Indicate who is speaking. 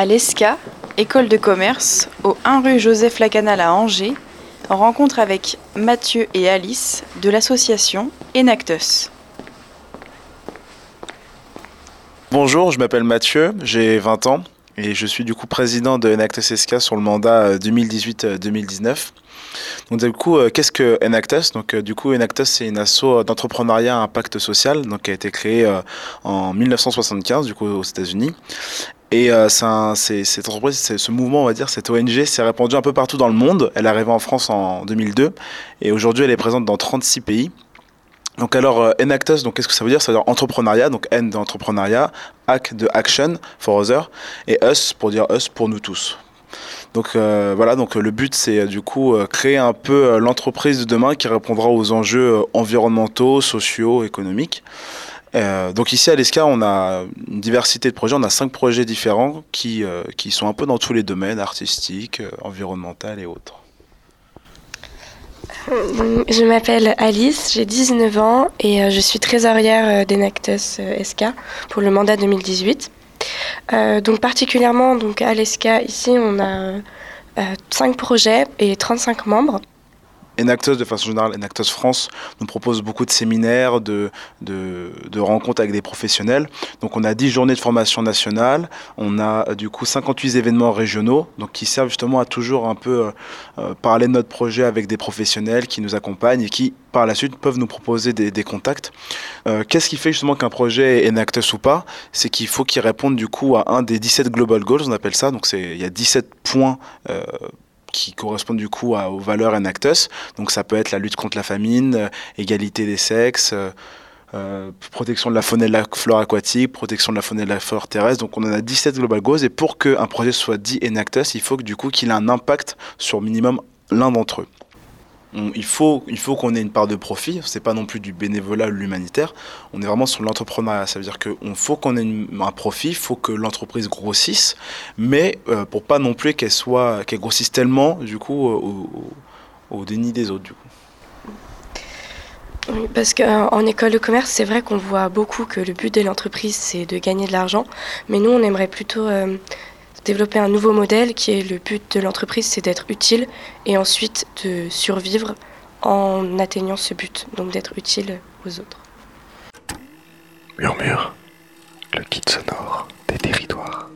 Speaker 1: À l'ESCA, école de commerce, au 1 rue Joseph Lacanal à Angers, rencontre avec Mathieu et Alice de l'association Enactus.
Speaker 2: Bonjour, je m'appelle Mathieu, j'ai 20 ans et je suis du coup président de Enactus SK sur le mandat 2018-2019. Euh, donc du coup, euh, qu'est-ce que Enactus? Donc euh, du coup, Enactus c'est une asso d'entrepreneuriat à impact social, donc qui a été créée en 1975 du coup aux États-Unis. Et c'est cette entreprise, ce mouvement, on va dire, cette ONG s'est répandue un peu partout dans le monde. Elle est arrivée en France en 2002 et aujourd'hui elle est présente dans 36 pays. Donc alors, euh, Enactus, donc qu'est-ce que ça veut dire? Ça veut dire entrepreneuriat, donc N d'entrepreneuriat, Hack de action for other, et Us pour dire Us pour nous tous. Donc euh, voilà, donc le but c'est euh, du coup créer un peu l'entreprise de demain qui répondra aux enjeux environnementaux, sociaux, économiques. Donc ici à l'ESCA, on a une diversité de projets, on a cinq projets différents qui, qui sont un peu dans tous les domaines, artistiques, environnementaux et autres.
Speaker 3: Je m'appelle Alice, j'ai 19 ans et euh, je suis trésorière euh, d'Enactus euh, SK pour le mandat 2018. donc particulièrement donc à l'ESCA, ici on a 5 projets et 35 membres.
Speaker 2: Enactus, de façon générale, Enactus France nous propose beaucoup de séminaires, de, de, rencontres avec des professionnels. Donc on a 10 journées de formation nationale, on a du coup 58 événements régionaux, donc qui servent justement à toujours un peu euh, euh, parler de notre projet avec des professionnels qui nous accompagnent et qui par la suite peuvent nous proposer des, contacts. Euh, qu'est-ce qui fait justement qu'un projet est Enactus ou pas? C'est qu'il faut qu'il réponde du coup à un des 17 Global Goals, on appelle ça. Donc il y a 17 points qui correspondent du coup aux valeurs Enactus. Donc ça peut être la lutte contre la famine, euh, égalité des sexes, euh, euh, protection de la faune et de la flore aquatique, protection de la faune et de la flore terrestre. Donc on en a 17 Global Goals et pour qu'un projet soit dit Enactus, il faut que du coup qu'il ait un impact sur minimum l'un d'entre eux il faut, il faut qu'on ait une part de profit. C'est pas non plus du bénévolat ou l'humanitaire. On est vraiment sur l'entrepreneuriat. Ça veut dire qu'il faut qu'on ait un profit, il faut que l'entreprise grossisse, mais euh, pour pas non plus qu'elle soit, qu'elle grossisse tellement du coup au, au, déni des autres. Du coup.
Speaker 3: Oui, parce qu'en école de commerce, c'est vrai qu'on voit beaucoup que le but de l'entreprise, c'est de gagner de l'argent. Mais nous, on aimerait plutôt euh, développer un nouveau modèle qui est le but de l'entreprise, c'est d'être utile et ensuite de survivre en atteignant ce but, donc d'être utile aux autres.
Speaker 4: Murmure, le kit sonore des territoires.